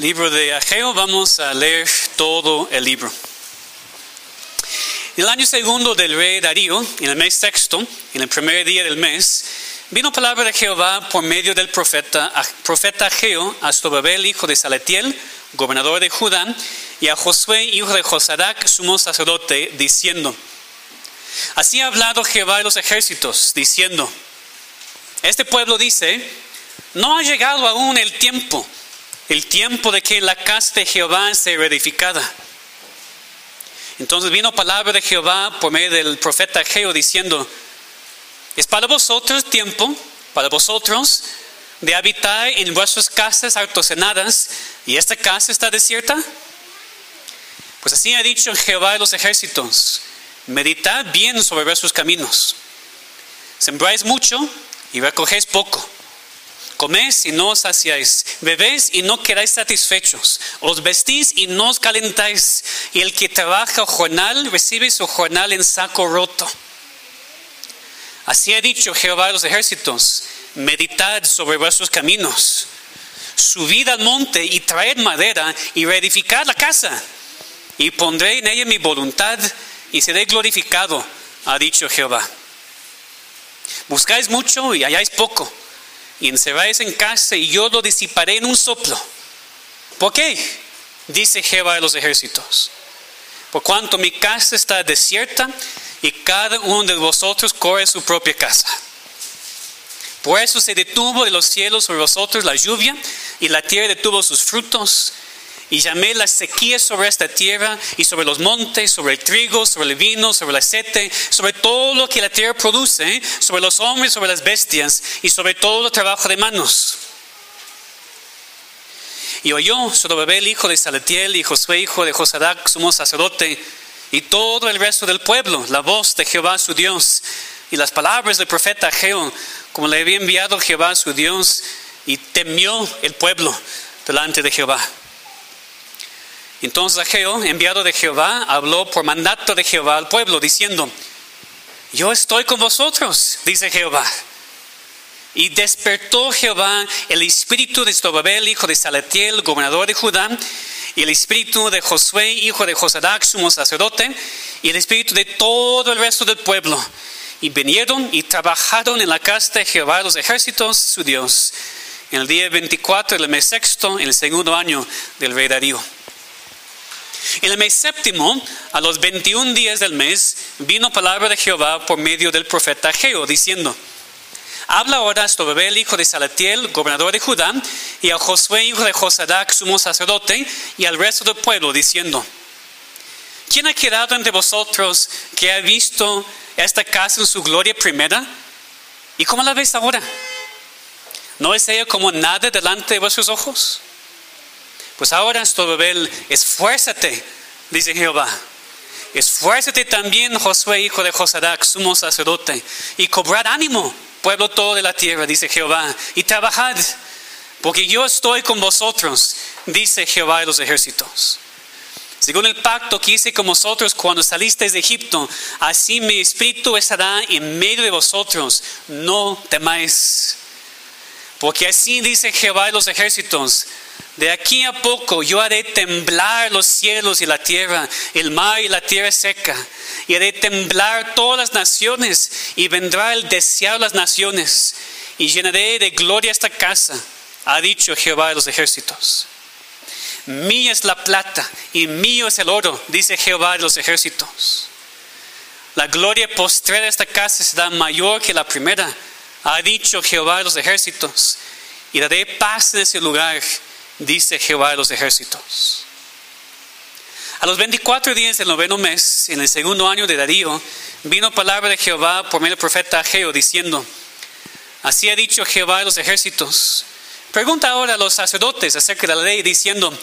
Libro de Ageo, vamos a leer todo el libro. En el año segundo del rey Darío, en el mes sexto, en el primer día del mes, vino palabra de Jehová por medio del profeta, profeta Ageo a Zorobabel, hijo de Salatiel, gobernador de Judá, y a Josué, hijo de Josadac, sumo sacerdote, diciendo, Así ha hablado Jehová de los ejércitos, diciendo, Este pueblo dice, no ha llegado aún el tiempo el tiempo de que la casa de Jehová sea reedificada. Entonces vino palabra de Jehová por medio del profeta Geo diciendo, es para vosotros tiempo, para vosotros, de habitar en vuestras casas artesonadas y esta casa está desierta. Pues así ha dicho Jehová de los ejércitos, meditad bien sobre vuestros caminos. Sembráis mucho y recogéis poco Coméis y no os saciáis, bebéis y no quedáis satisfechos, os vestís y no os calentáis, y el que trabaja jornal recibe su jornal en saco roto. Así ha dicho Jehová de los ejércitos, meditad sobre vuestros caminos, subid al monte y traed madera y reedificad la casa, y pondré en ella mi voluntad y seré glorificado, ha dicho Jehová. Buscáis mucho y halláis poco y encerráis en casa y yo lo disiparé en un soplo. ¿Por qué? Dice Jehová de los ejércitos. Por cuanto mi casa está desierta y cada uno de vosotros corre su propia casa. Por eso se detuvo de los cielos sobre vosotros la lluvia y la tierra detuvo sus frutos y llamé la sequía sobre esta tierra y sobre los montes, sobre el trigo, sobre el vino, sobre el aceite, sobre todo lo que la tierra produce, sobre los hombres, sobre las bestias y sobre todo el trabajo de manos. Y oyó Zorobabel, hijo de Salatiel, y Josué, hijo de Josadac, sumo sacerdote, y todo el resto del pueblo, la voz de Jehová su Dios, y las palabras del profeta Ageo, como le había enviado Jehová su Dios, y temió el pueblo delante de Jehová. Entonces Ageo, enviado de Jehová, habló por mandato de Jehová al pueblo, diciendo, yo estoy con vosotros, dice Jehová. Y despertó Jehová el espíritu de Estobabel, hijo de Salatiel, gobernador de Judá, y el espíritu de Josué, hijo de Josadac, sumo sacerdote, y el espíritu de todo el resto del pueblo. Y vinieron y trabajaron en la casa de Jehová los ejércitos, su Dios, en el día 24 del mes sexto, en el segundo año del rey Darío. En el mes séptimo, a los 21 días del mes, vino palabra de Jehová por medio del profeta Geo, diciendo, Habla ahora a Estobabel, hijo de Salatiel, gobernador de Judá, y a Josué, hijo de Josadac, sumo sacerdote, y al resto del pueblo, diciendo, ¿quién ha quedado entre vosotros que ha visto esta casa en su gloria primera? ¿Y cómo la ves ahora? ¿No es ella como nada delante de vuestros ojos? Pues ahora, Estobabel, esfuérzate, dice Jehová. Esfuérzate también, Josué, hijo de Josadac, sumo sacerdote, y cobrad ánimo, pueblo todo de la tierra, dice Jehová, y trabajad, porque yo estoy con vosotros, dice Jehová de los ejércitos. Según el pacto que hice con vosotros cuando salisteis de Egipto, así mi espíritu estará en medio de vosotros, no temáis. Porque así dice Jehová de los ejércitos, de aquí a poco yo haré temblar los cielos y la tierra, el mar y la tierra seca, y haré temblar todas las naciones, y vendrá el deseado de las naciones, y llenaré de gloria esta casa, ha dicho Jehová de los ejércitos. Mía es la plata y mío es el oro, dice Jehová de los ejércitos. La gloria postrera de esta casa será mayor que la primera, ha dicho Jehová de los ejércitos, y daré paz en ese lugar dice Jehová de los ejércitos. A los 24 días del noveno mes, en el segundo año de Darío, vino palabra de Jehová por medio del profeta Ageo diciendo, así ha dicho Jehová de los ejércitos. Pregunta ahora a los sacerdotes acerca de la ley diciendo,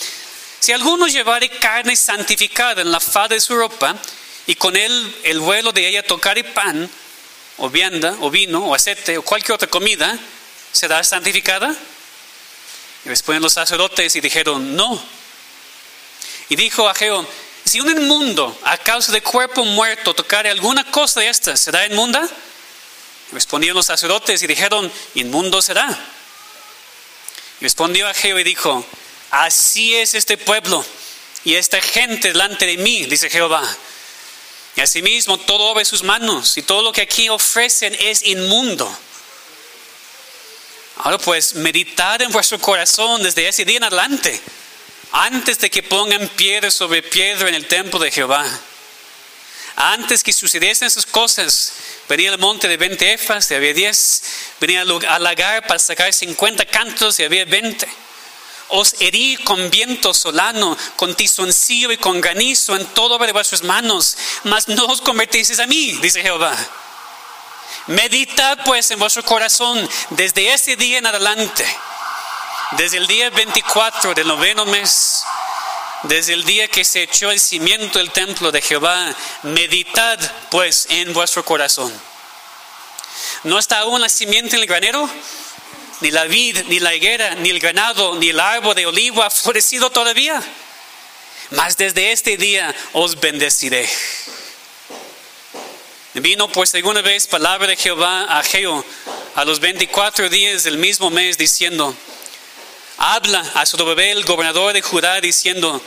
si alguno llevare carne santificada en la falda de su ropa y con él el vuelo de ella tocar pan, o vianda, o vino, o aceite, o cualquier otra comida, ¿será santificada? Y respondieron los sacerdotes y dijeron, no. Y dijo a Ageo, si un inmundo a causa de cuerpo muerto tocare alguna cosa de estas, ¿será inmunda? Respondieron los sacerdotes y dijeron, inmundo será. Y respondió Ageo y dijo, Así es este pueblo y esta gente delante de mí, dice Jehová. Y asimismo todo obra sus manos y todo lo que aquí ofrecen es inmundo. Ahora pues, meditad en vuestro corazón desde ese día en adelante, antes de que pongan piedra sobre piedra en el templo de Jehová. Antes que sucediesen esas cosas, venía al monte de 20 efas y había 10, venía al lagar para sacar 50 cantos y había 20. Os herí con viento solano, con tizoncillo y con granizo en todo de vuestras manos, mas no os convertisteis a mí, dice Jehová. Meditad pues en vuestro corazón desde ese día en adelante, desde el día 24 del noveno mes, desde el día que se echó el cimiento del templo de Jehová, meditad pues en vuestro corazón. ¿No está aún la simiente en el granero? Ni la vid, ni la higuera, ni el ganado, ni el árbol de olivo ha florecido todavía. Mas desde este día os bendeciré. Vino por segunda vez palabra de Jehová a Geo a los 24 días del mismo mes diciendo, habla a Zorobabel, gobernador de Judá, diciendo,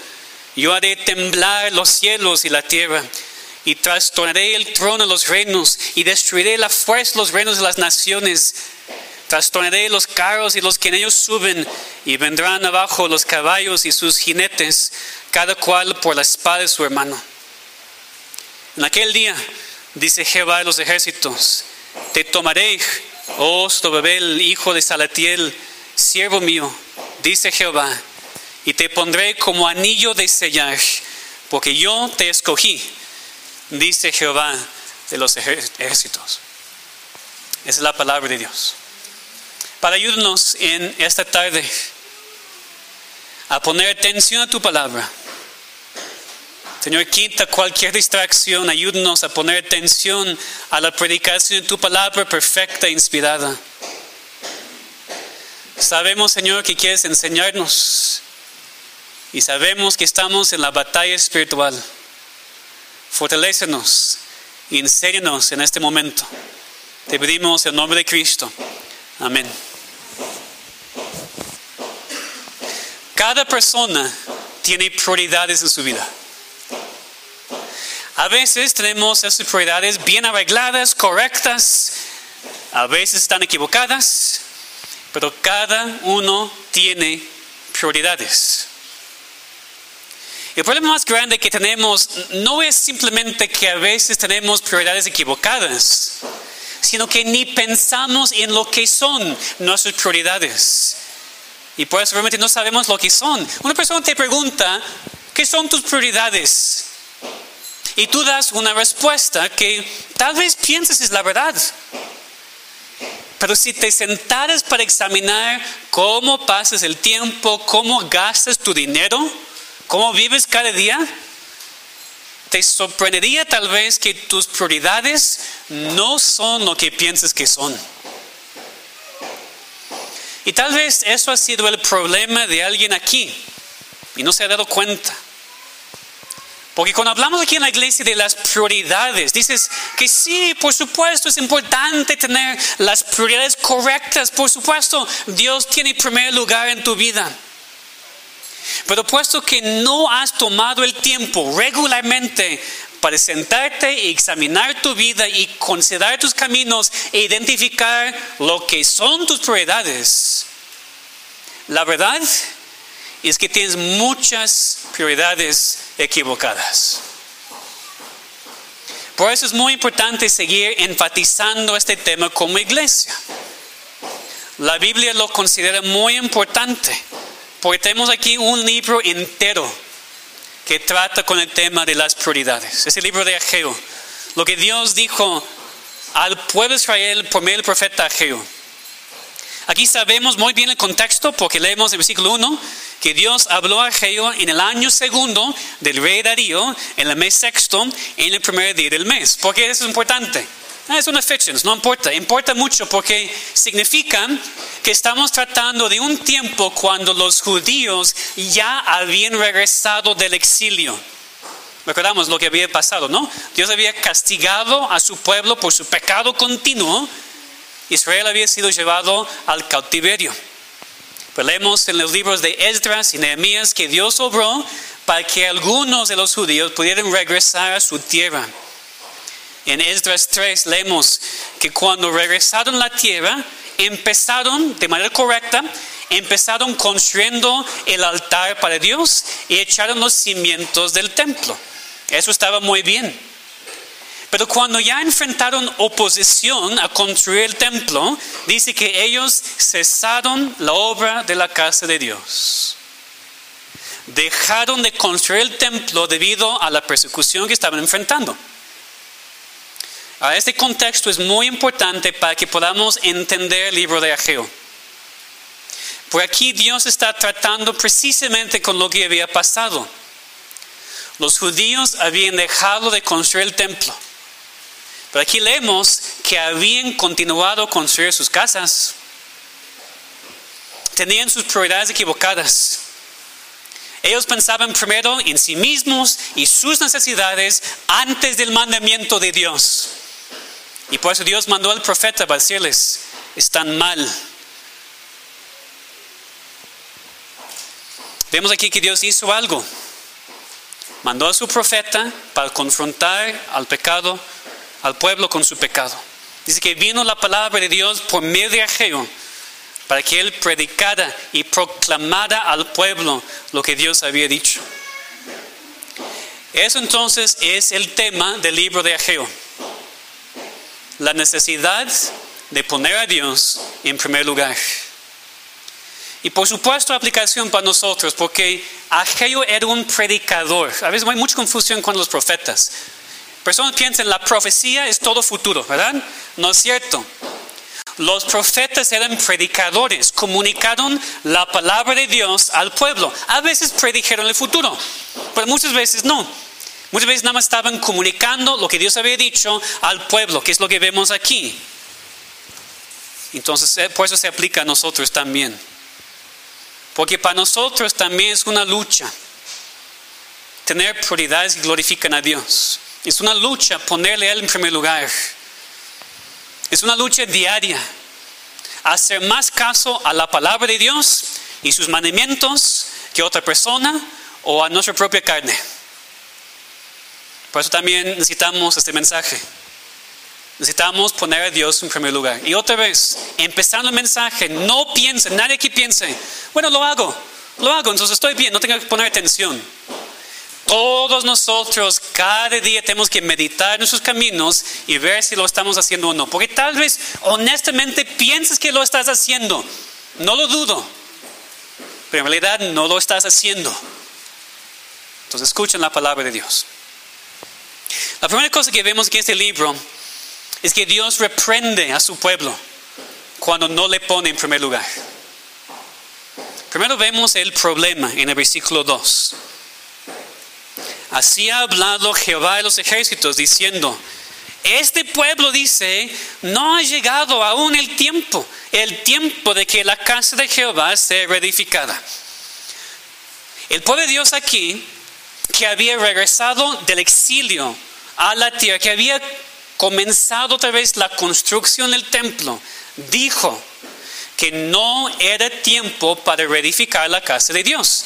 yo haré temblar los cielos y la tierra, y trastornaré el trono de los reinos, y destruiré la fuerza de los reinos de las naciones. Trastornaré los carros y los que en ellos suben, y vendrán abajo los caballos y sus jinetes, cada cual por la espada de su hermano. En aquel día dice Jehová de los ejércitos, te tomaré, oh Stobabel, hijo de Salatiel, siervo mío, dice Jehová, y te pondré como anillo de sellar, porque yo te escogí, dice Jehová de los ejércitos. Esa es la palabra de Dios. Para ayudarnos en esta tarde a poner atención a tu palabra Señor, quita cualquier distracción, ayúdanos a poner atención a la predicación de tu palabra perfecta e inspirada. Sabemos, Señor, que quieres enseñarnos y sabemos que estamos en la batalla espiritual. Fortalécenos y enséñanos en este momento. Te pedimos en nombre de Cristo. Amén. Cada persona tiene prioridades en su vida. A veces tenemos esas prioridades bien arregladas, correctas, a veces están equivocadas, pero cada uno tiene prioridades. El problema más grande que tenemos no es simplemente que a veces tenemos prioridades equivocadas, sino que ni pensamos en lo que son nuestras prioridades. Y por eso realmente no sabemos lo que son. Una persona te pregunta, ¿qué son tus prioridades? Y tú das una respuesta que tal vez pienses es la verdad. Pero si te sentaras para examinar cómo pasas el tiempo, cómo gastas tu dinero, cómo vives cada día, te sorprendería tal vez que tus prioridades no son lo que piensas que son. Y tal vez eso ha sido el problema de alguien aquí y no se ha dado cuenta. Porque cuando hablamos aquí en la iglesia de las prioridades, dices que sí, por supuesto, es importante tener las prioridades correctas. Por supuesto, Dios tiene primer lugar en tu vida. Pero puesto que no has tomado el tiempo regularmente para sentarte y examinar tu vida y considerar tus caminos e identificar lo que son tus prioridades, la verdad es que tienes muchas prioridades equivocadas. Por eso es muy importante seguir enfatizando este tema como iglesia. La Biblia lo considera muy importante, porque tenemos aquí un libro entero que trata con el tema de las prioridades. Es el libro de Ageo. Lo que Dios dijo al pueblo de Israel por medio del profeta Ageo. Aquí sabemos muy bien el contexto porque leemos el versículo 1 que Dios habló a Ageo en el año segundo del rey Darío, en el mes sexto, en el primer día del mes. ¿Por qué eso es importante? Ah, es una fecha, no importa, importa mucho porque significa que estamos tratando de un tiempo cuando los judíos ya habían regresado del exilio. Recordamos lo que había pasado, ¿no? Dios había castigado a su pueblo por su pecado continuo. Israel había sido llevado al cautiverio. Pero leemos en los libros de Esdras y Nehemías que Dios obró para que algunos de los judíos pudieran regresar a su tierra. En Esdras 3 leemos que cuando regresaron a la tierra, empezaron de manera correcta, empezaron construyendo el altar para Dios y echaron los cimientos del templo. Eso estaba muy bien. Pero cuando ya enfrentaron oposición a construir el templo, dice que ellos cesaron la obra de la casa de Dios. Dejaron de construir el templo debido a la persecución que estaban enfrentando. este contexto es muy importante para que podamos entender el libro de Ageo. Por aquí Dios está tratando precisamente con lo que había pasado. Los judíos habían dejado de construir el templo pero aquí leemos que habían continuado construir sus casas. Tenían sus prioridades equivocadas. Ellos pensaban primero en sí mismos y sus necesidades antes del mandamiento de Dios. Y por eso Dios mandó al profeta para decirles, están mal. Vemos aquí que Dios hizo algo. Mandó a su profeta para confrontar al pecado al pueblo con su pecado. Dice que vino la palabra de Dios por medio de Ageo para que él predicara y proclamara al pueblo lo que Dios había dicho. Eso entonces es el tema del libro de Ageo. La necesidad de poner a Dios en primer lugar. Y por supuesto aplicación para nosotros, porque Ageo era un predicador. A veces hay mucha confusión con los profetas. Personas piensan, la profecía es todo futuro, ¿verdad? No es cierto. Los profetas eran predicadores, comunicaron la palabra de Dios al pueblo. A veces predijeron el futuro, pero muchas veces no. Muchas veces nada más estaban comunicando lo que Dios había dicho al pueblo, que es lo que vemos aquí. Entonces, eh, por eso se aplica a nosotros también. Porque para nosotros también es una lucha tener prioridades que glorifican a Dios. Es una lucha ponerle a Él en primer lugar. Es una lucha diaria. Hacer más caso a la palabra de Dios y sus mandamientos que a otra persona o a nuestra propia carne. Por eso también necesitamos este mensaje. Necesitamos poner a Dios en primer lugar. Y otra vez, empezando el mensaje, no piense, nadie aquí piense, bueno, lo hago, lo hago, entonces estoy bien, no tengo que poner atención. Todos nosotros cada día tenemos que meditar en nuestros caminos y ver si lo estamos haciendo o no. Porque tal vez honestamente pienses que lo estás haciendo. No lo dudo. Pero en realidad no lo estás haciendo. Entonces escuchen la palabra de Dios. La primera cosa que vemos en este libro es que Dios reprende a su pueblo cuando no le pone en primer lugar. Primero vemos el problema en el versículo 2. Así ha hablado Jehová de los ejércitos, diciendo, este pueblo dice, no ha llegado aún el tiempo, el tiempo de que la casa de Jehová sea reedificada. El pueblo de Dios aquí, que había regresado del exilio a la tierra, que había comenzado otra vez la construcción del templo, dijo que no era tiempo para reedificar la casa de Dios.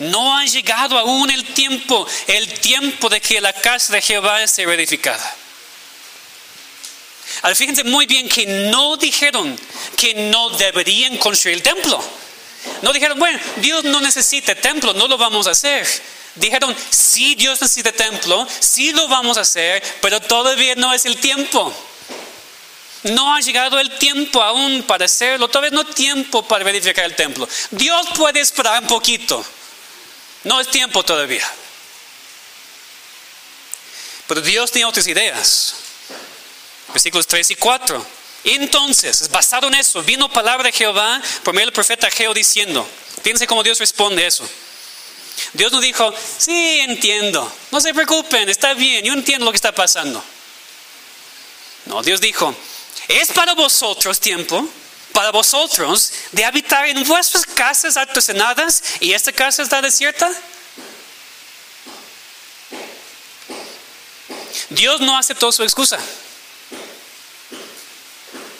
No ha llegado aún el tiempo, el tiempo de que la casa de Jehová sea edificada. Al fíjense muy bien que no dijeron que no deberían construir el templo. No dijeron, bueno, Dios no necesita templo, no lo vamos a hacer. Dijeron, sí, Dios necesita templo, sí lo vamos a hacer, pero todavía no es el tiempo. No ha llegado el tiempo aún para hacerlo, todavía no tiempo para verificar el templo. Dios puede esperar un poquito. No es tiempo todavía. Pero Dios tiene otras ideas. Versículos 3 y 4. Entonces, basado en eso, vino palabra de Jehová por medio del profeta Geo diciendo, fíjense cómo Dios responde eso. Dios nos dijo, sí, entiendo, no se preocupen, está bien, yo entiendo lo que está pasando. No, Dios dijo, es para vosotros tiempo para vosotros de habitar en vuestras casas artesonadas y esta casa está desierta? Dios no aceptó su excusa.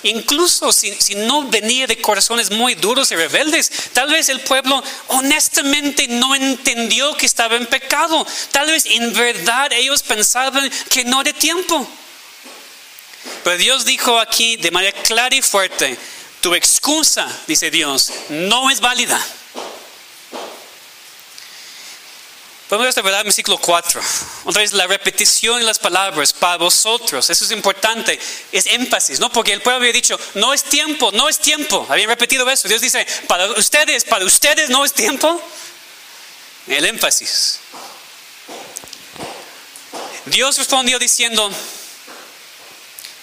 incluso si, si, no venía de corazones muy duros y rebeldes, tal vez el pueblo honestamente no entendió que estaba en pecado. Tal vez en verdad ellos pensaban que no era tiempo. Pero Dios dijo aquí de manera clara y fuerte, tu excusa, dice Dios, no es válida. Podemos ver verdad en versículo 4. Otra vez la repetición de las palabras para vosotros. Eso es importante. Es énfasis, ¿no? Porque el pueblo había dicho, no es tiempo, no es tiempo. Habían repetido eso. Dios dice, para ustedes, para ustedes no es tiempo. El énfasis. Dios respondió diciendo,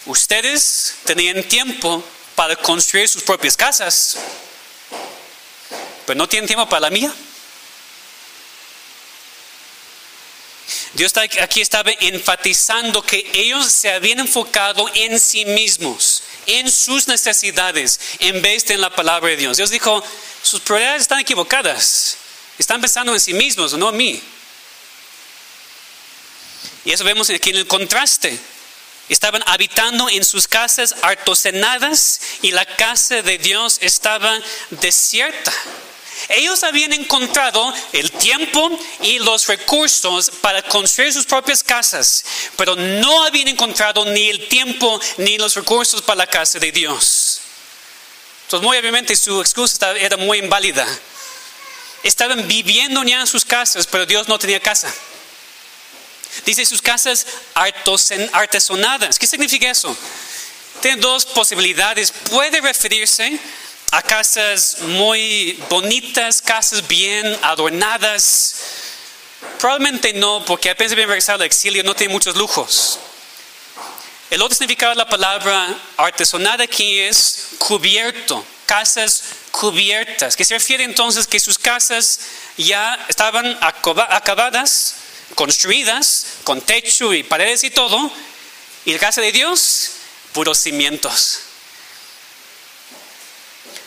ustedes tenían tiempo para construir sus propias casas, pero no tienen tiempo para la mía. Dios aquí estaba enfatizando que ellos se habían enfocado en sí mismos, en sus necesidades, en vez de en la palabra de Dios. Dios dijo, sus prioridades están equivocadas, están pensando en sí mismos, no en mí. Y eso vemos aquí en el contraste. Estaban habitando en sus casas artesonadas y la casa de Dios estaba desierta. Ellos habían encontrado el tiempo y los recursos para construir sus propias casas, pero no habían encontrado ni el tiempo ni los recursos para la casa de Dios. Entonces, muy obviamente su excusa era muy inválida. Estaban viviendo ya en sus casas, pero Dios no tenía casa. Dice sus casas artesonadas. ¿Qué significa eso? Tiene dos posibilidades. Puede referirse a casas muy bonitas, casas bien adornadas. Probablemente no, porque apenas bien regresado al exilio no tiene muchos lujos. El otro significado de la palabra artesonada aquí es cubierto, casas cubiertas, que se refiere entonces que sus casas ya estaban acabadas, construidas, con techo y paredes y todo, y la casa de Dios, puros cimientos.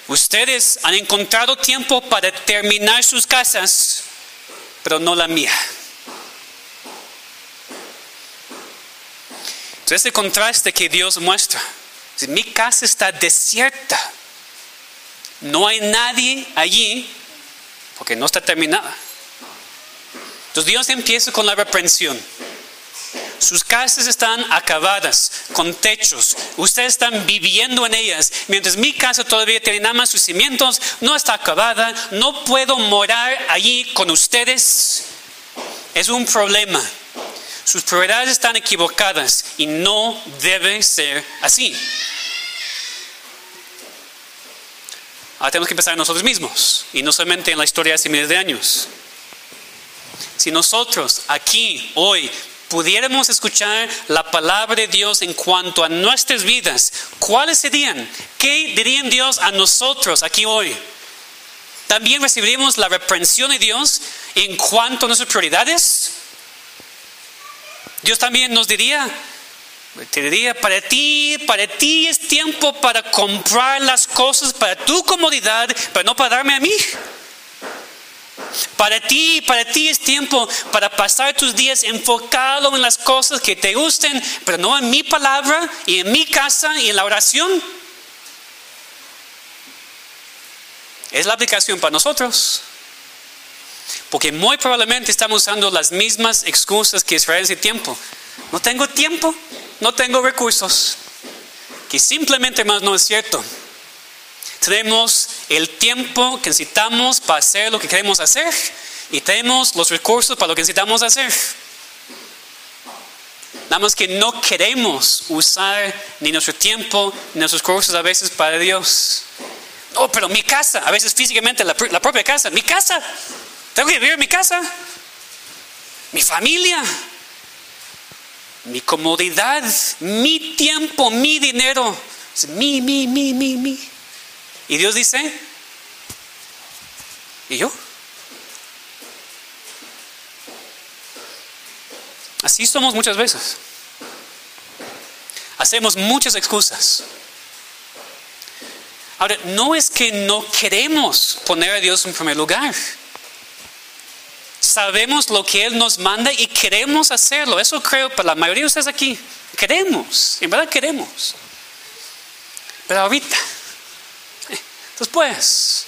Ustedes han encontrado tiempo para terminar sus casas, pero no la mía. Entonces ese contraste que Dios muestra. Mi casa está desierta. No hay nadie allí porque no está terminada. Entonces Dios empieza con la reprensión. Sus casas están acabadas, con techos. Ustedes están viviendo en ellas. Mientras mi casa todavía tiene nada más sus cimientos, no está acabada. No puedo morar allí con ustedes. Es un problema. Sus prioridades están equivocadas y no debe ser así. Ahora tenemos que empezar nosotros mismos y no solamente en la historia de hace miles de años. Si nosotros aquí, hoy, pudiéramos escuchar la palabra de Dios en cuanto a nuestras vidas, ¿cuáles serían? ¿Qué dirían Dios a nosotros aquí hoy? ¿También recibiríamos la reprensión de Dios en cuanto a nuestras prioridades? Dios también nos diría, te diría, para ti, para ti es tiempo para comprar las cosas para tu comodidad, pero no para darme a mí. Para ti, para ti es tiempo para pasar tus días enfocado en las cosas que te gusten, pero no en mi palabra y en mi casa y en la oración. Es la aplicación para nosotros. Porque muy probablemente estamos usando las mismas excusas que Israel ese tiempo. No tengo tiempo, no tengo recursos. Que simplemente más no es cierto. Tenemos el tiempo que necesitamos para hacer lo que queremos hacer y tenemos los recursos para lo que necesitamos hacer. Nada más que no queremos usar ni nuestro tiempo ni nuestros recursos a veces para Dios. Oh, pero mi casa, a veces físicamente la, la propia casa, mi casa. Tengo que vivir en mi casa. Mi familia. Mi comodidad. Mi tiempo. Mi dinero. Mi, mi, mi, mi, mi. Y Dios dice, ¿y yo? Así somos muchas veces. Hacemos muchas excusas. Ahora, no es que no queremos poner a Dios en primer lugar. Sabemos lo que Él nos manda y queremos hacerlo. Eso creo para la mayoría de ustedes aquí. Queremos, en verdad queremos. Pero ahorita, después,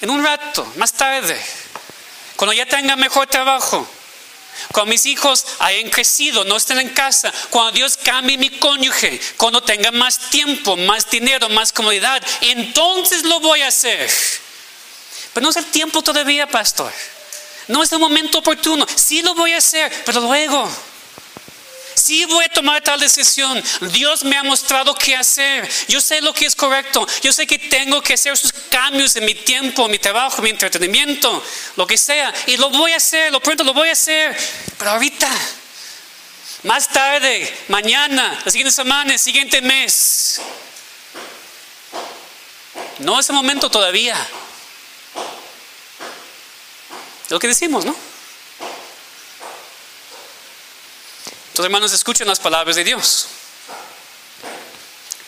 en un rato, más tarde, cuando ya tenga mejor trabajo, cuando mis hijos hayan crecido, no estén en casa, cuando Dios cambie mi cónyuge, cuando tenga más tiempo, más dinero, más comodidad, entonces lo voy a hacer. Pero no es el tiempo todavía, pastor. No es el momento oportuno. Sí lo voy a hacer, pero luego. Sí voy a tomar tal decisión. Dios me ha mostrado qué hacer. Yo sé lo que es correcto. Yo sé que tengo que hacer esos cambios en mi tiempo, mi trabajo, mi entretenimiento, lo que sea. Y lo voy a hacer, lo pronto lo voy a hacer. Pero ahorita, más tarde, mañana, la siguiente semana, el siguiente mes. No es el momento todavía. Lo que decimos, ¿no? Entonces, hermanos, escuchen las palabras de Dios.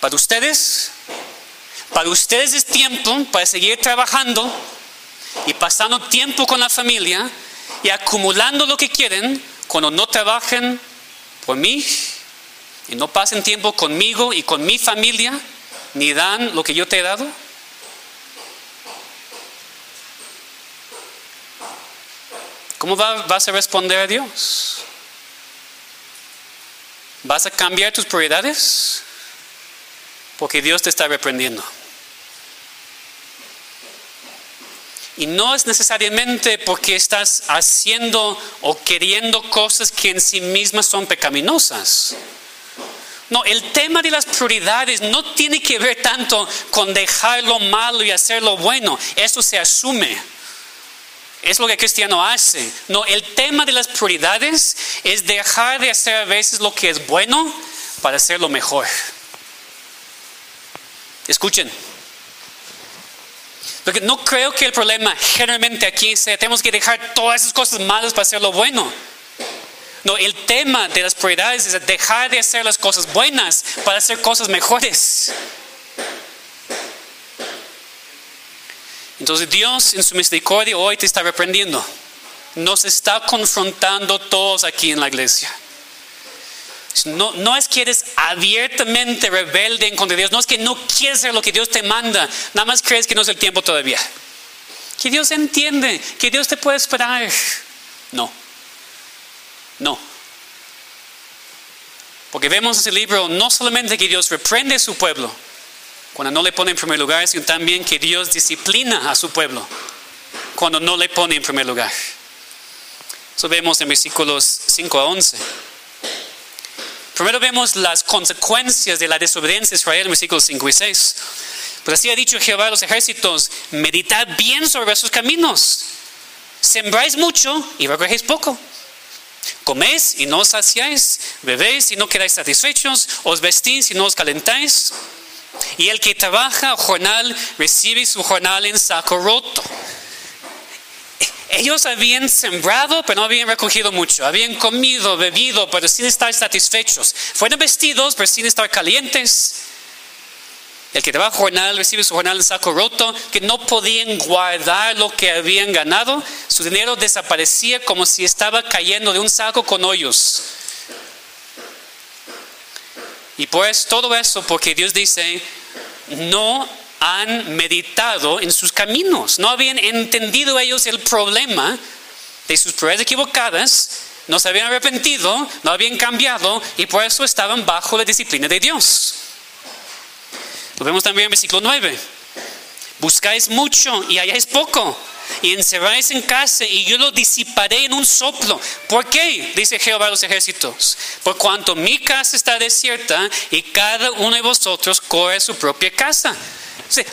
Para ustedes, para ustedes es tiempo para seguir trabajando y pasando tiempo con la familia y acumulando lo que quieren cuando no trabajen por mí y no pasen tiempo conmigo y con mi familia, ni dan lo que yo te he dado. ¿Cómo vas a responder a Dios? ¿Vas a cambiar tus prioridades? Porque Dios te está reprendiendo. Y no es necesariamente porque estás haciendo o queriendo cosas que en sí mismas son pecaminosas. No, el tema de las prioridades no tiene que ver tanto con dejar lo malo y hacer lo bueno. Eso se asume. Es lo que cristiano hace. No, el tema de las prioridades es dejar de hacer a veces lo que es bueno para hacer lo mejor. Escuchen. Porque no creo que el problema generalmente aquí sea tenemos que dejar todas esas cosas malas para hacer lo bueno. No, el tema de las prioridades es dejar de hacer las cosas buenas para hacer cosas mejores. Entonces Dios en su misericordia hoy te está reprendiendo. Nos está confrontando todos aquí en la iglesia. No, no, es que eres abiertamente rebelde en contra de Dios, no es que no quieres hacer lo que Dios te manda, nada más crees que no es el tiempo todavía. Que Dios entiende, que Dios te puede esperar. No, no. Porque vemos en ese libro no solamente que Dios reprende a su pueblo, cuando no le pone en primer lugar, sino también que Dios disciplina a su pueblo cuando no le pone en primer lugar. Eso vemos en versículos 5 a 11. Primero vemos las consecuencias de la desobediencia de Israel en versículos 5 y 6. Pues así ha dicho Jehová a los ejércitos, meditad bien sobre sus caminos. Sembráis mucho y recogéis poco. Coméis y no os saciáis, bebéis y no quedáis satisfechos, os vestís y no os calentáis. Y el que trabaja jornal recibe su jornal en saco roto. Ellos habían sembrado, pero no habían recogido mucho. Habían comido, bebido, pero sin estar satisfechos. Fueron vestidos, pero sin estar calientes. El que trabaja jornal recibe su jornal en saco roto, que no podían guardar lo que habían ganado. Su dinero desaparecía como si estaba cayendo de un saco con hoyos. Y pues todo eso porque Dios dice, no han meditado en sus caminos, no habían entendido ellos el problema de sus pruebas equivocadas, no se habían arrepentido, no habían cambiado y por eso estaban bajo la disciplina de Dios. Lo vemos también en versículo 9. Buscáis mucho y halláis poco y encerráis en casa y yo lo disiparé en un soplo. ¿Por qué? Dice Jehová a los ejércitos. Por cuanto mi casa está desierta y cada uno de vosotros corre a su propia casa.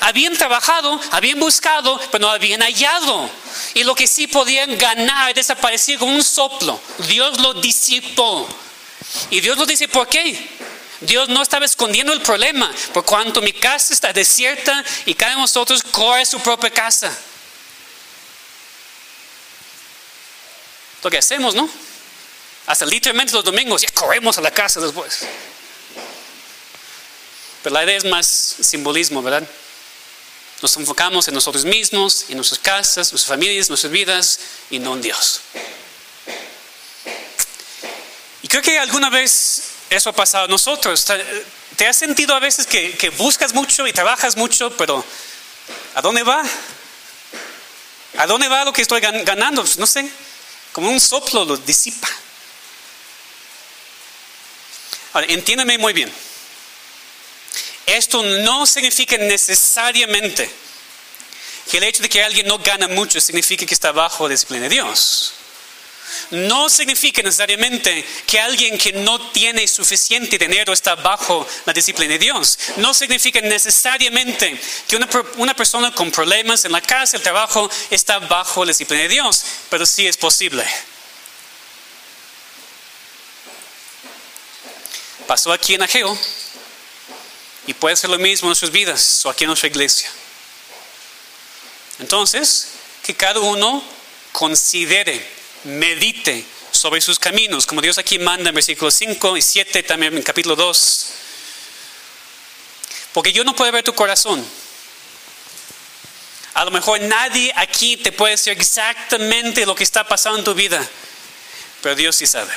habían trabajado, habían buscado, pero no habían hallado. Y lo que sí podían ganar desapareció con un soplo. Dios lo disipó. Y Dios lo dice, ¿por qué? Dios no estaba escondiendo el problema, por cuanto mi casa está desierta y cada uno de vosotros corre su propia casa. lo que hacemos, ¿no? Hasta literalmente los domingos ya corremos a la casa después. Pero la idea es más simbolismo, ¿verdad? Nos enfocamos en nosotros mismos, en nuestras casas, nuestras familias, nuestras vidas y no en Dios. Y creo que alguna vez eso ha pasado a nosotros. ¿Te has sentido a veces que, que buscas mucho y trabajas mucho, pero ¿a dónde va? ¿A dónde va lo que estoy ganando? Pues no sé, como un soplo lo disipa. Ahora, entiéndeme muy bien. Esto no significa necesariamente que el hecho de que alguien no gana mucho significa que está bajo disciplina de Dios. No significa necesariamente que alguien que no tiene suficiente dinero está bajo la disciplina de Dios. No significa necesariamente que una, persona con problemas en la casa, el trabajo, está bajo la disciplina de Dios, pero sí es posible. Pasó aquí en Ageo y puede ser lo mismo en nuestras vidas o aquí en nuestra iglesia. Entonces, que cada uno considere, medite sobre sus caminos, como Dios aquí manda en versículos 5 y 7, también en capítulo 2. Porque yo no puedo ver tu corazón. A lo mejor nadie aquí te puede decir exactamente lo que está pasando en tu vida, pero Dios sí sabe.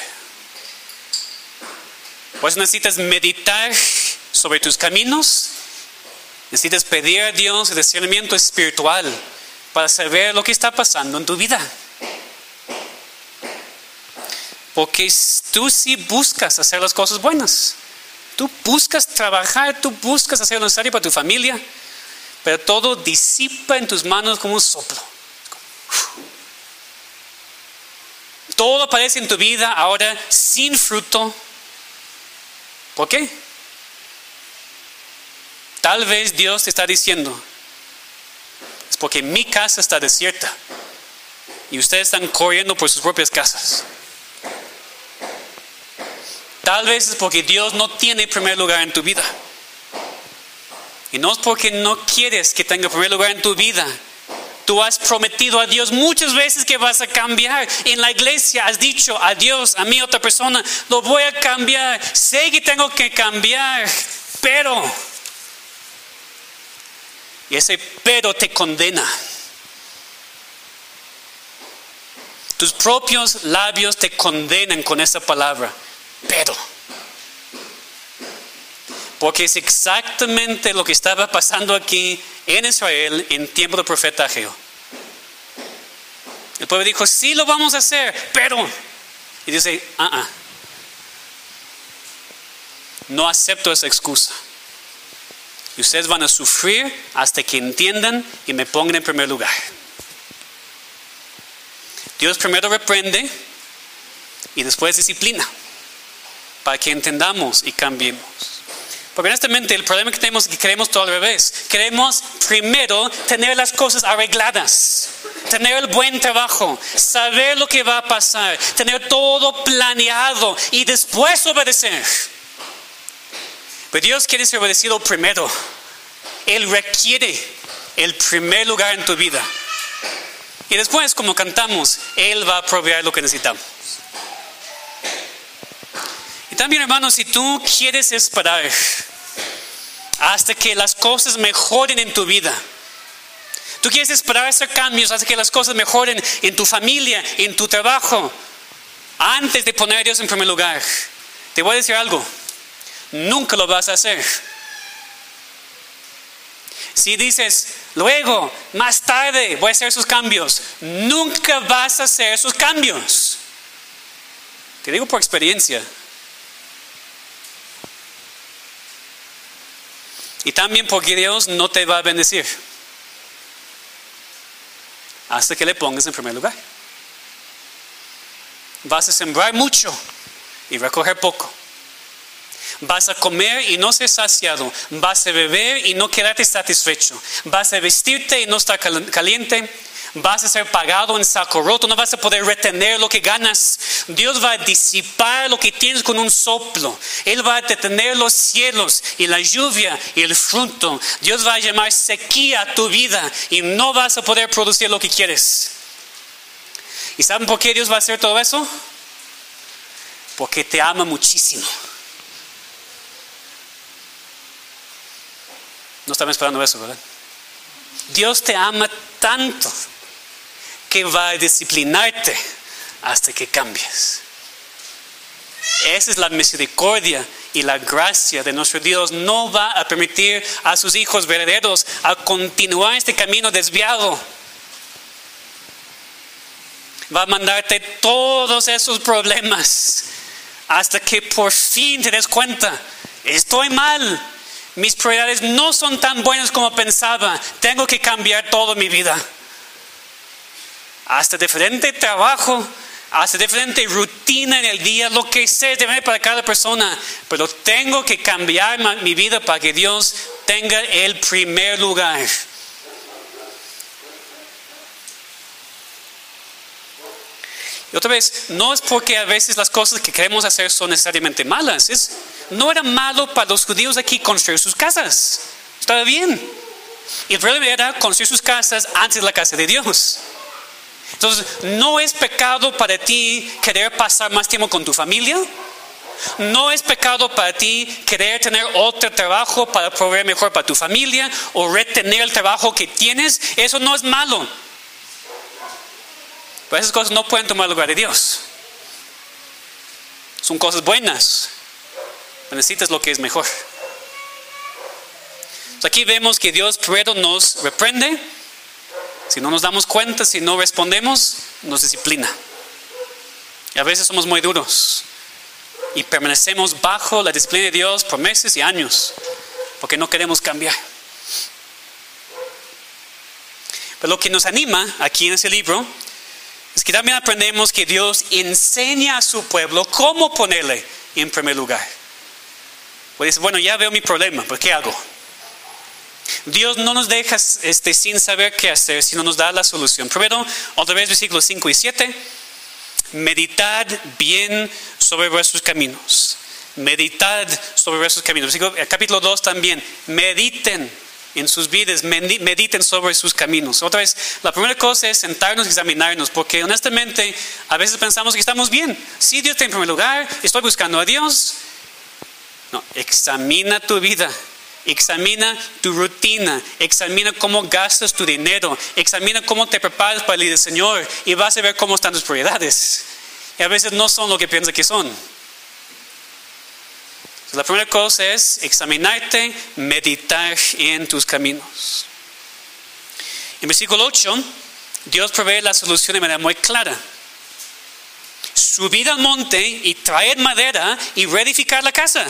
Pues necesitas meditar sobre tus caminos. Necesitas pedir a Dios el discernimiento espiritual para saber lo que está pasando en tu vida. Porque tú sí buscas hacer las cosas buenas. Tú buscas trabajar, tú buscas hacer lo necesario para tu familia, pero todo disipa en tus manos como un soplo. Todo aparece en tu vida ahora sin fruto. ¿Por qué? Tal vez Dios te está diciendo, es porque mi casa está desierta y ustedes están corriendo por sus propias casas. Tal vez es porque Dios no tiene primer lugar en tu vida. Y no es porque no quieres que tenga primer lugar en tu vida. Tú has prometido a Dios muchas veces que vas a cambiar. En la iglesia has dicho a Dios, a mí otra persona, lo voy a cambiar. Sé que tengo que cambiar, pero y ese pero te condena. Tus propios labios te condenan con esa palabra, pero. Porque es exactamente lo que estaba pasando aquí en Israel en tiempo del profeta Ageo. El pueblo dijo, sí lo vamos a hacer, pero... Y dice, ah, ah. No acepto esa excusa. Y ustedes van a sufrir hasta que entiendan y me pongan en primer lugar. Dios primero reprende y después disciplina para que entendamos y cambiemos. Porque honestamente el problema que tenemos es que queremos todo al revés. Queremos primero tener las cosas arregladas, tener el buen trabajo, saber lo que va a pasar, tener todo planeado y después obedecer. Pero Dios quiere ser obedecido primero. Él requiere el primer lugar en tu vida. Y después, como cantamos, Él va a proveer lo que necesitamos. También, hermanos, si tú quieres esperar hasta que las cosas mejoren en tu vida, tú quieres esperar hacer cambios hasta que las cosas mejoren en tu familia, en tu trabajo, antes de poner a Dios en primer lugar, te voy a decir algo nunca lo vas a hacer. Si dices, luego, más tarde, voy a hacer esos cambios, nunca vas a hacer esos cambios. Te digo por experiencia. Y también porque Dios no te va a bendecir hasta que le pongas en primer lugar. Vas a sembrar mucho y recoger poco. Vas a comer y no ser saciado. Vas a beber y no quedarte satisfecho. Vas a vestirte y no estar caliente. Vas a ser pagado en saco roto. No vas a poder retener lo que ganas. Dios va a disipar lo que tienes con un soplo. Él va a detener los cielos y la lluvia y el fruto. Dios va a llamar sequía a tu vida y no vas a poder producir lo que quieres. ¿Y saben por qué Dios va a hacer todo eso? Porque te ama muchísimo. No estaba esperando eso, ¿verdad? Dios te ama tanto va a disciplinarte hasta que cambies. Esa es la misericordia y la gracia de nuestro Dios. No va a permitir a sus hijos verdaderos a continuar este camino desviado. Va a mandarte todos esos problemas hasta que por fin te des cuenta, estoy mal, mis prioridades no son tan buenas como pensaba, tengo que cambiar toda mi vida. Hasta diferente trabajo, hasta diferente rutina en el día, lo que sea de para cada persona, pero tengo que cambiar mi vida para que Dios tenga el primer lugar. Y otra vez, no es porque a veces las cosas que queremos hacer son necesariamente malas. Es, no era malo para los judíos aquí construir sus casas. Estaba bien. Y el problema era construir sus casas antes de la casa de Dios. Entonces, no es pecado para ti querer pasar más tiempo con tu familia. No es pecado para ti querer tener otro trabajo para proveer mejor para tu familia o retener el trabajo que tienes. Eso no es malo. Pero esas cosas no pueden tomar lugar de Dios. Son cosas buenas. necesitas lo que es mejor. aquí vemos que Dios primero nos reprende. Si no nos damos cuenta, si no respondemos, nos disciplina. Y a veces somos muy duros. Y permanecemos bajo la disciplina de Dios por meses y años. Porque no queremos cambiar. Pero lo que nos anima aquí en ese libro es que también aprendemos que Dios enseña a su pueblo cómo ponerle en primer lugar. Pues bueno, ya veo mi problema, ¿pero qué hago? Dios no nos deja este, sin saber qué hacer, sino nos da la solución. Primero, otra vez, versículos 5 y 7. Meditad bien sobre vuestros caminos. Meditad sobre vuestros caminos. capítulo 2 también. Mediten en sus vidas, mediten sobre sus caminos. Otra vez, la primera cosa es sentarnos y examinarnos, porque honestamente a veces pensamos que estamos bien. Sí, Dios está en primer lugar, estoy buscando a Dios. No, examina tu vida. Examina tu rutina, examina cómo gastas tu dinero, examina cómo te preparas para el día del Señor y vas a ver cómo están tus prioridades. Y a veces no son lo que piensas que son. La primera cosa es examinarte, meditar en tus caminos. En versículo 8, Dios provee la solución de manera muy clara. Subid al monte y traed madera y reedificar la casa.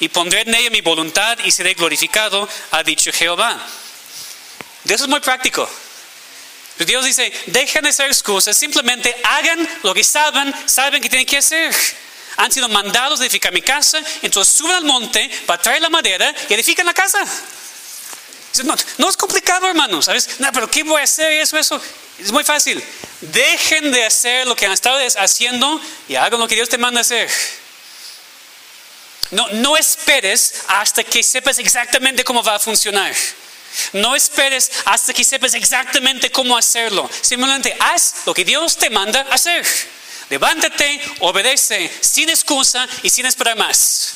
Y pondré en ella mi voluntad y seré glorificado, ha dicho Jehová. Dios es muy práctico. Dios dice, dejen de hacer excusas, simplemente hagan lo que saben, saben que tienen que hacer han sido mandados a edificar mi casa, entonces suben al monte para traer la madera y edifican la casa. No, es complicado, hermanos, ¿sabes? No, pero ¿qué voy a hacer? Eso, eso. Es muy fácil. Dejen de hacer lo que han estado haciendo y hagan lo que Dios te manda hacer. No, esperes hasta que sepas exactamente cómo va a funcionar. No esperes hasta que sepas exactamente cómo hacerlo. Simplemente haz lo que Dios te manda hacer. Levántate, obedece, sin excusa y sin esperar más.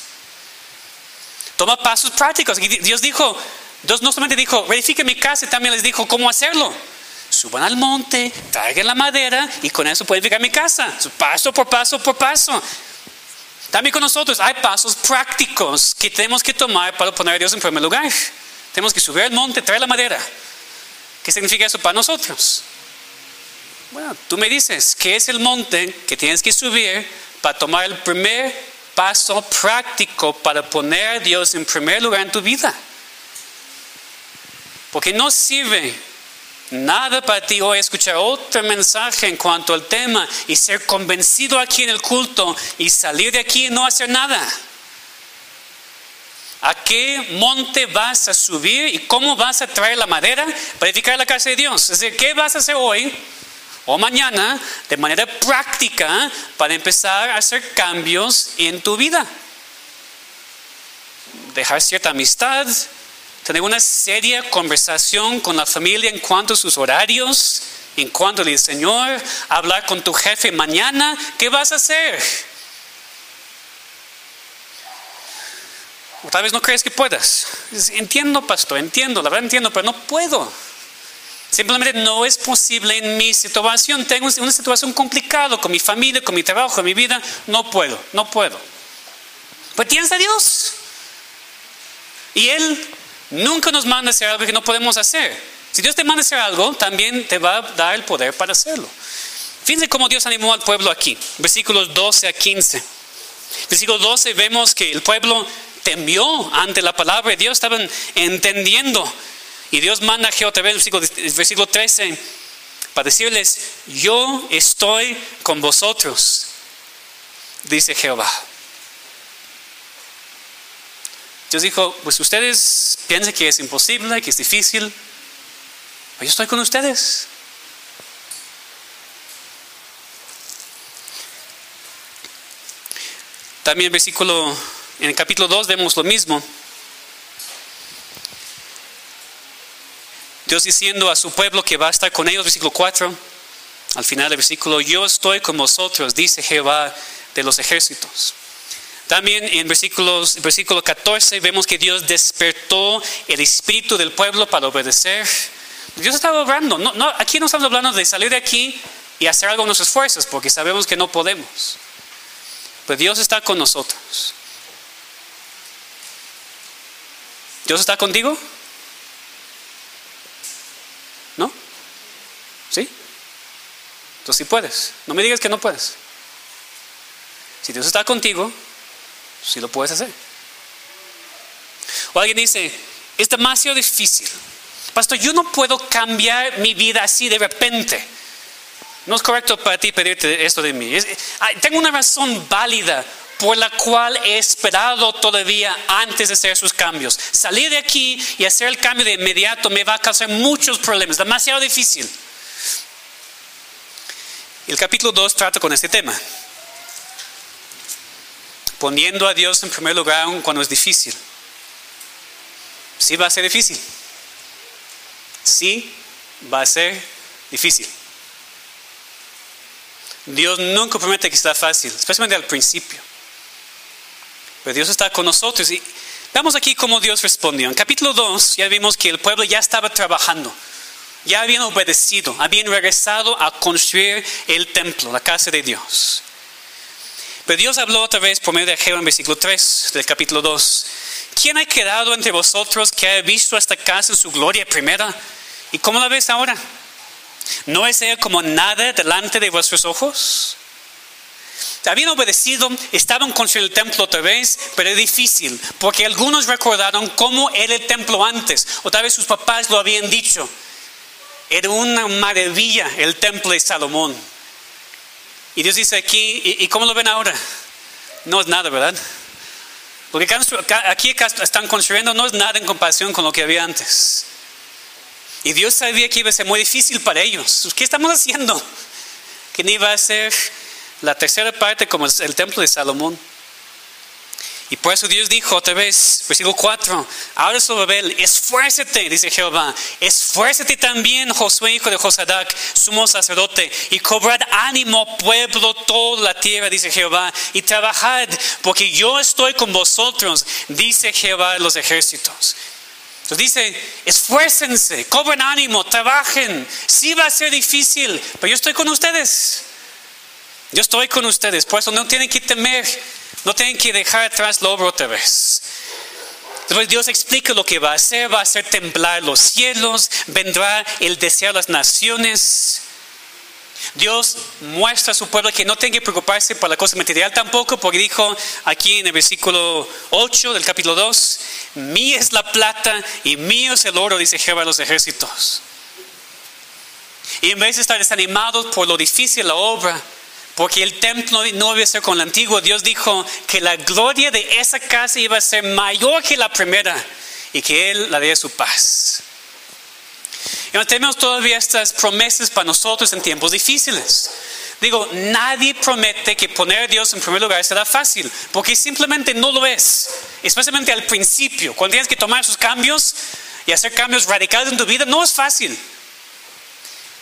Toma pasos prácticos. Dios dijo, Dios no solamente dijo, verifique mi casa, también les dijo cómo hacerlo. Suban al monte, traigan la madera y con eso pueden verificar mi casa. Paso por paso por paso. También con nosotros hay pasos prácticos que tenemos que tomar para poner a Dios en primer lugar. Tenemos que subir al monte, traer la madera. ¿Qué significa eso para nosotros? Bueno, tú me dices, ¿qué es el monte que tienes que subir para tomar el primer paso práctico para poner a Dios en primer lugar en tu vida? Porque no sirve nada para ti hoy escuchar otro mensaje en cuanto al tema y ser convencido aquí en el culto y salir de aquí y no hacer nada. ¿A qué monte vas a subir y cómo vas a traer la madera para edificar la casa de Dios? Es decir, ¿qué vas a hacer hoy o mañana de manera práctica para empezar a hacer cambios en tu vida. Dejar cierta amistad, tener una seria conversación con la familia en cuanto a sus horarios, en cuanto al Señor, hablar con tu jefe mañana, ¿qué vas a hacer? O tal vez no crees que puedas. Entiendo, pastor, entiendo, la verdad entiendo, pero no puedo. Simplemente no es posible en mi situación. Tengo una situación complicada con mi familia, con mi trabajo, con mi vida. No puedo, no puedo. Pues tienes a Dios. Y Él nunca nos manda a hacer algo que no podemos hacer. Si Dios te manda a hacer algo, también te va a dar el poder para hacerlo. Fíjense cómo Dios animó al pueblo aquí, versículos 12 a 15. Versículo 12 vemos que el pueblo temió ante la palabra de Dios, estaban entendiendo y Dios manda a Jehová vez, versículo, 13, para decirles, yo estoy con vosotros, dice Jehová. Dios dijo, pues ustedes piensan que es imposible, que es difícil, yo estoy con ustedes. También versículo, en el capítulo 2 vemos lo mismo. Dios diciendo a su pueblo que va a estar con ellos, versículo 4, al final del versículo, yo estoy con vosotros, dice Jehová de los ejércitos. También en versículos, versículo 14 vemos que Dios despertó el espíritu del pueblo para obedecer. Dios estaba obrando. Aquí no estamos hablando de salir de aquí y hacer algo con nuestros esfuerzos, porque sabemos que no podemos. Pero Dios está con nosotros. ¿Dios está contigo? ¿No? ¿Sí? Entonces sí puedes. No me digas que no puedes. Si Dios está contigo, sí lo puedes hacer. O alguien dice, es demasiado difícil. Pastor, yo no puedo cambiar mi vida así de repente. No es correcto para ti pedirte esto de mí. tengo una razón válida por la cual he esperado todavía antes de hacer sus cambios. Salir de aquí y hacer el cambio de inmediato me va a causar muchos problemas, demasiado difícil. El capítulo 2 trata con este tema. Poniendo a Dios en primer lugar cuando es difícil. Sí va a ser difícil. Sí va a ser difícil. Dios nunca promete que está fácil, especialmente al principio. Pero Dios está con nosotros. Y vemos aquí cómo Dios respondió. En capítulo 2 ya vimos que el pueblo ya estaba trabajando. Ya habían obedecido, habían regresado a construir el templo, la casa de Dios. Pero Dios habló otra vez por medio de Jehová en versículo 3 del capítulo 2. ¿Quién ha quedado entre vosotros que ha visto esta casa en su gloria primera? ¿Y cómo la ves ahora? ¿No es ella como nada delante de vuestros ojos? Habían obedecido, estaban construyendo el templo otra vez, pero es difícil, porque algunos recordaron cómo era el templo antes, o tal vez sus papás lo habían dicho. Era una maravilla el templo de Salomón. Y Dios dice aquí, ¿y, cómo lo ven ahora? No es nada, ¿verdad? Lo que aquí están construyendo no es nada en comparación con lo que había antes. Y Dios sabía que iba a ser muy difícil para ellos. ¿Qué estamos haciendo? Que ni iba a ser la tercera parte como el templo de Salomón. Y por eso Dios dijo otra vez, versículo 4, ahora Zorobabel, esfuérzate, dice Jehová, esfuérzate también, Josué, hijo de Josadac, sumo sacerdote, y cobrad ánimo, pueblo, toda la tierra, dice Jehová, y trabajad, porque yo estoy con vosotros, dice Jehová de los ejércitos. Entonces dice, esfuércense, cobren ánimo, trabajen. Sí va a ser difícil, pero yo estoy con ustedes. Yo estoy con ustedes, por eso no tienen que temer, no tienen que dejar atrás la obra otra vez. Entonces Dios explica lo que va a hacer, va a hacer temblar los cielos, vendrá el deseo de las naciones. Dios muestra a su pueblo que no tiene que preocuparse por la cosa material tampoco, porque dijo aquí en el versículo 8 del capítulo 2, mía es la plata y mío es el oro, dice Jehová de los ejércitos. Y en vez de estar desanimados por lo difícil la obra, porque el templo no iba a ser con el antiguo, Dios dijo que la gloria de esa casa iba a ser mayor que la primera y que Él la daría su paz. Y tenemos todavía estas promesas para nosotros en tiempos difíciles. Digo, nadie promete que poner a Dios en primer lugar será fácil, porque simplemente no lo es. Especialmente al principio, cuando tienes que tomar esos cambios y hacer cambios radicales en tu vida, no es fácil.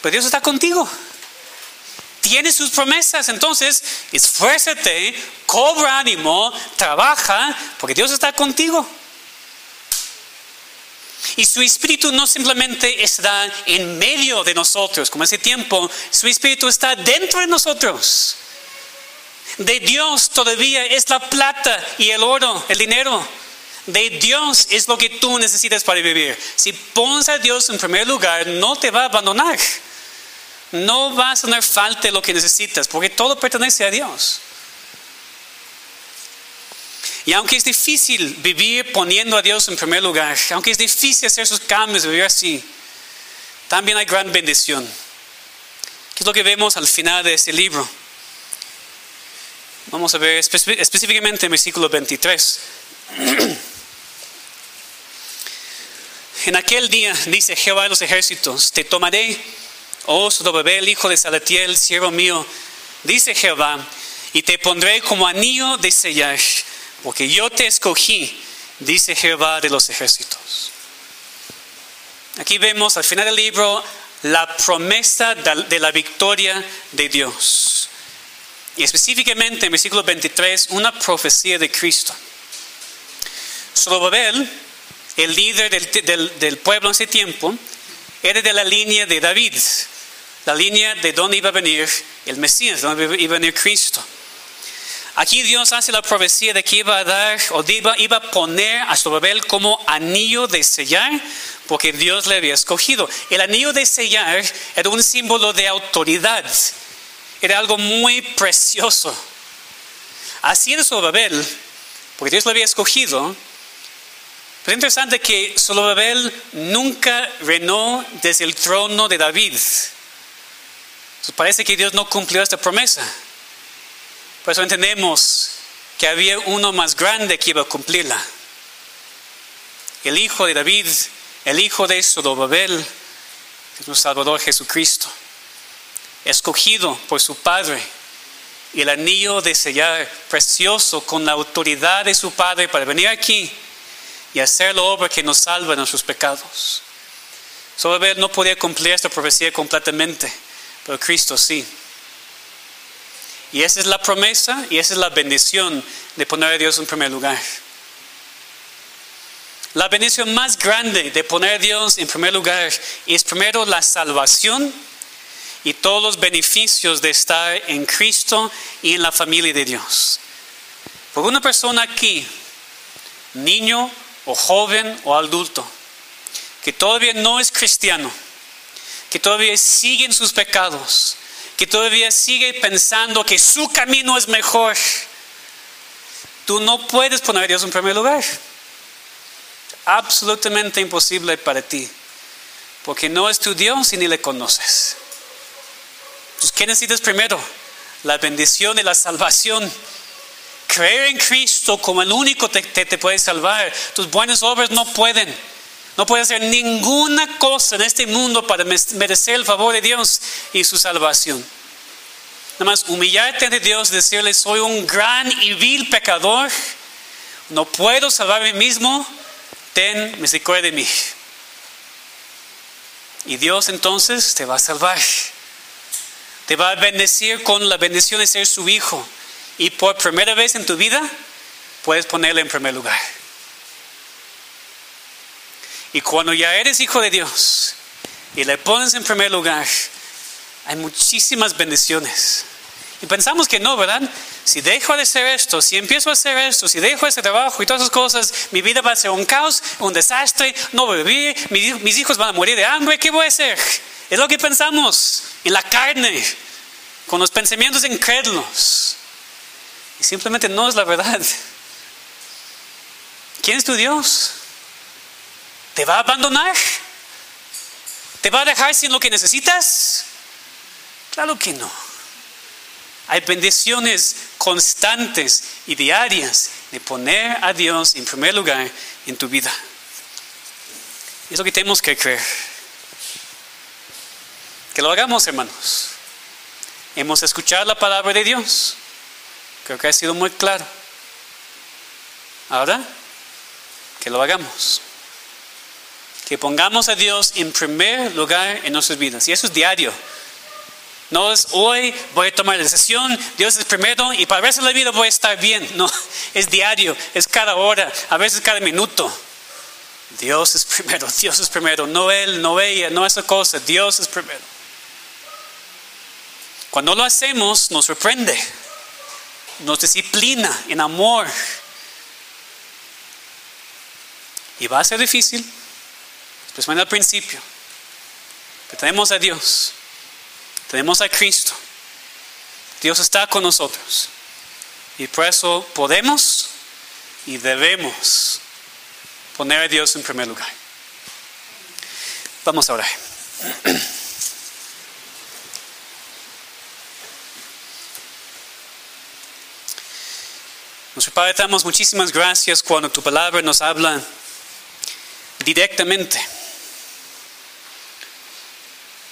Pero Dios está contigo. Tiene sus promesas, entonces esfuérzate, cobra ánimo, trabaja, porque Dios está contigo. Y su espíritu no simplemente está en medio de nosotros, como ese tiempo, su espíritu está dentro de nosotros. De Dios todavía es la plata y el oro, el dinero. De Dios es lo que tú necesitas para vivir. Si pones a Dios en primer lugar, no te va a abandonar. No vas a tener falta de lo que necesitas, porque todo pertenece a Dios. Y aunque es difícil vivir poniendo a Dios en primer lugar, aunque es difícil hacer esos cambios, vivir así, también hay gran bendición. ¿Qué es lo que vemos al final de este libro? Vamos a ver específicamente en versículo 23. En aquel día, dice Jehová de los ejércitos, te tomaré, oh el hijo de Salatiel, siervo mío, dice Jehová, y te pondré como anillo de sellar porque yo te escogí, dice Jehová de los ejércitos. Aquí vemos al final del libro la promesa de la victoria de Dios. Y específicamente en versículo 23, una profecía de Cristo. Zorobabel, el líder del, del, pueblo en ese tiempo, era de la línea de David, la línea de donde iba a venir el Mesías, donde iba a venir Cristo. Aquí Dios hace la profecía de que iba a dar o iba, iba a poner a Zorobabel como anillo de sellar, porque Dios le había escogido. El anillo de sellar era un símbolo de autoridad, era algo muy precioso. Así de Zorobabel, porque Dios le había escogido, pero es interesante que Zorobabel nunca reinó desde el trono de David. Parece que Dios no cumplió esta promesa. Por eso entendemos que había uno más grande que iba a cumplirla. El hijo de David, el hijo de Sodobabel, nuestro Salvador Jesucristo, escogido por su Padre, y el anillo de sellar precioso con la autoridad de su Padre para venir aquí y hacer la obra que nos salva de nuestros pecados. Sodobabel no podía cumplir esta profecía completamente, pero Cristo sí. Y esa es la promesa y esa es la bendición de poner a Dios en primer lugar. La bendición más grande de poner a Dios en primer lugar es primero la salvación y todos los beneficios de estar en Cristo y en la familia de Dios. Por una persona aquí, niño o joven o adulto, que todavía no es cristiano, que todavía sigue en sus pecados, que todavía sigue pensando que su camino es mejor, tú no puedes poner a Dios en primer lugar. Absolutamente imposible para ti, porque no es tu Dios y ni le conoces. Entonces, ¿qué necesitas primero? La bendición y la salvación. Creer en Cristo como el único que te, te puede salvar. Tus buenas obras no pueden. No puedes hacer ninguna cosa en este mundo para merecer el favor de Dios y su salvación. Nada más humillarte ante Dios, decirle, soy un gran y vil pecador, no puedo salvarme mismo, ten misericordia de mí. Y Dios entonces te va a salvar. Te va a bendecir con la bendición de ser su hijo. Y por primera vez en tu vida puedes ponerle en primer lugar. Y cuando ya eres hijo de Dios y le pones en primer lugar, hay muchísimas bendiciones. Y pensamos que no, ¿verdad? Si dejo de hacer esto, si empiezo a hacer esto, si dejo ese trabajo y todas esas cosas, mi vida va a ser un caos, un desastre, no voy a vivir, mis hijos van a morir de hambre, ¿qué voy a hacer? Es lo que pensamos en la carne, con los pensamientos incrédulos. Y simplemente no es la verdad. ¿Quién es tu Dios? ¿Te va a abandonar? ¿Te va a dejar sin lo que necesitas? Claro que no. Hay bendiciones constantes y diarias de poner a Dios en primer lugar en tu vida. Es lo que tenemos que creer. Que lo hagamos, hermanos. Hemos escuchado la palabra de Dios. Creo que ha sido muy claro. Ahora, que lo hagamos. Que pongamos a Dios en primer lugar en nuestras vidas. Y eso es diario. No es hoy voy a tomar la decisión, Dios es primero y para ver si la vida voy a estar bien. No, es diario, es cada hora, a veces cada minuto. Dios es primero, Dios es primero, no Él, no ella, no esa cosa, Dios es primero. Cuando lo hacemos, nos sorprende, nos disciplina en amor. Y va a ser difícil, especialmente al principio. Pero tenemos a Dios, tenemos a Cristo. Dios está con nosotros. Y por eso podemos y debemos poner a Dios en primer lugar. Vamos a orar. Nuestro Padre, damos muchísimas gracias cuando tu palabra nos habla directamente,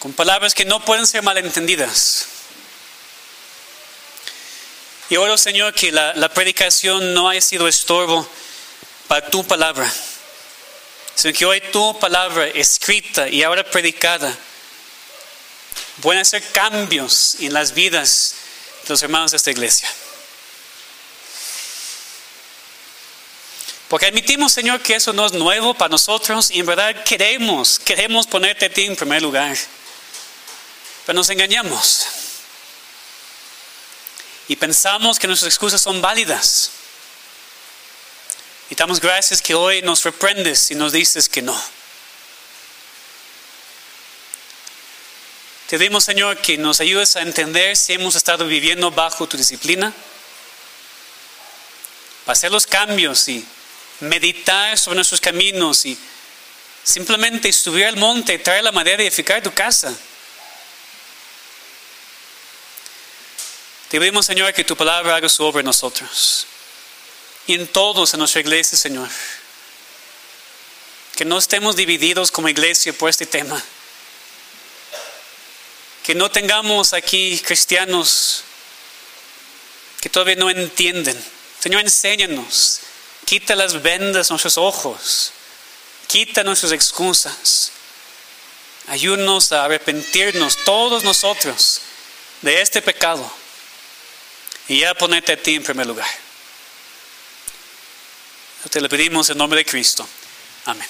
con palabras que no pueden ser malentendidas. Y oro, Señor, que la, la predicación no haya sido estorbo para tu palabra, sino que hoy tu palabra escrita y ahora predicada pueden hacer cambios en las vidas de los hermanos de esta iglesia. Porque admitimos, Señor, que eso no es nuevo para nosotros y en verdad queremos, queremos ponerte a ti en primer lugar. Pero nos engañamos. Y pensamos que nuestras excusas son válidas. Y damos gracias que hoy nos reprendes y nos dices que no. Te pedimos, Señor, que nos ayudes a entender si hemos estado viviendo bajo tu disciplina, para hacer los cambios y meditar sobre nuestros caminos y simplemente subir al monte, traer la madera y edificar tu casa. Te pedimos, Señor, que tu palabra haga su obra en nosotros y en todos en nuestra iglesia, Señor. Que no estemos divididos como iglesia por este tema. Que no tengamos aquí cristianos que todavía no entienden. Señor, enséñanos. Quita las vendas de nuestros ojos. Quita nuestras excusas. Ayúdanos a arrepentirnos todos nosotros de este pecado y a ponerte a ti en primer lugar. Te lo pedimos en nombre de Cristo. Amén.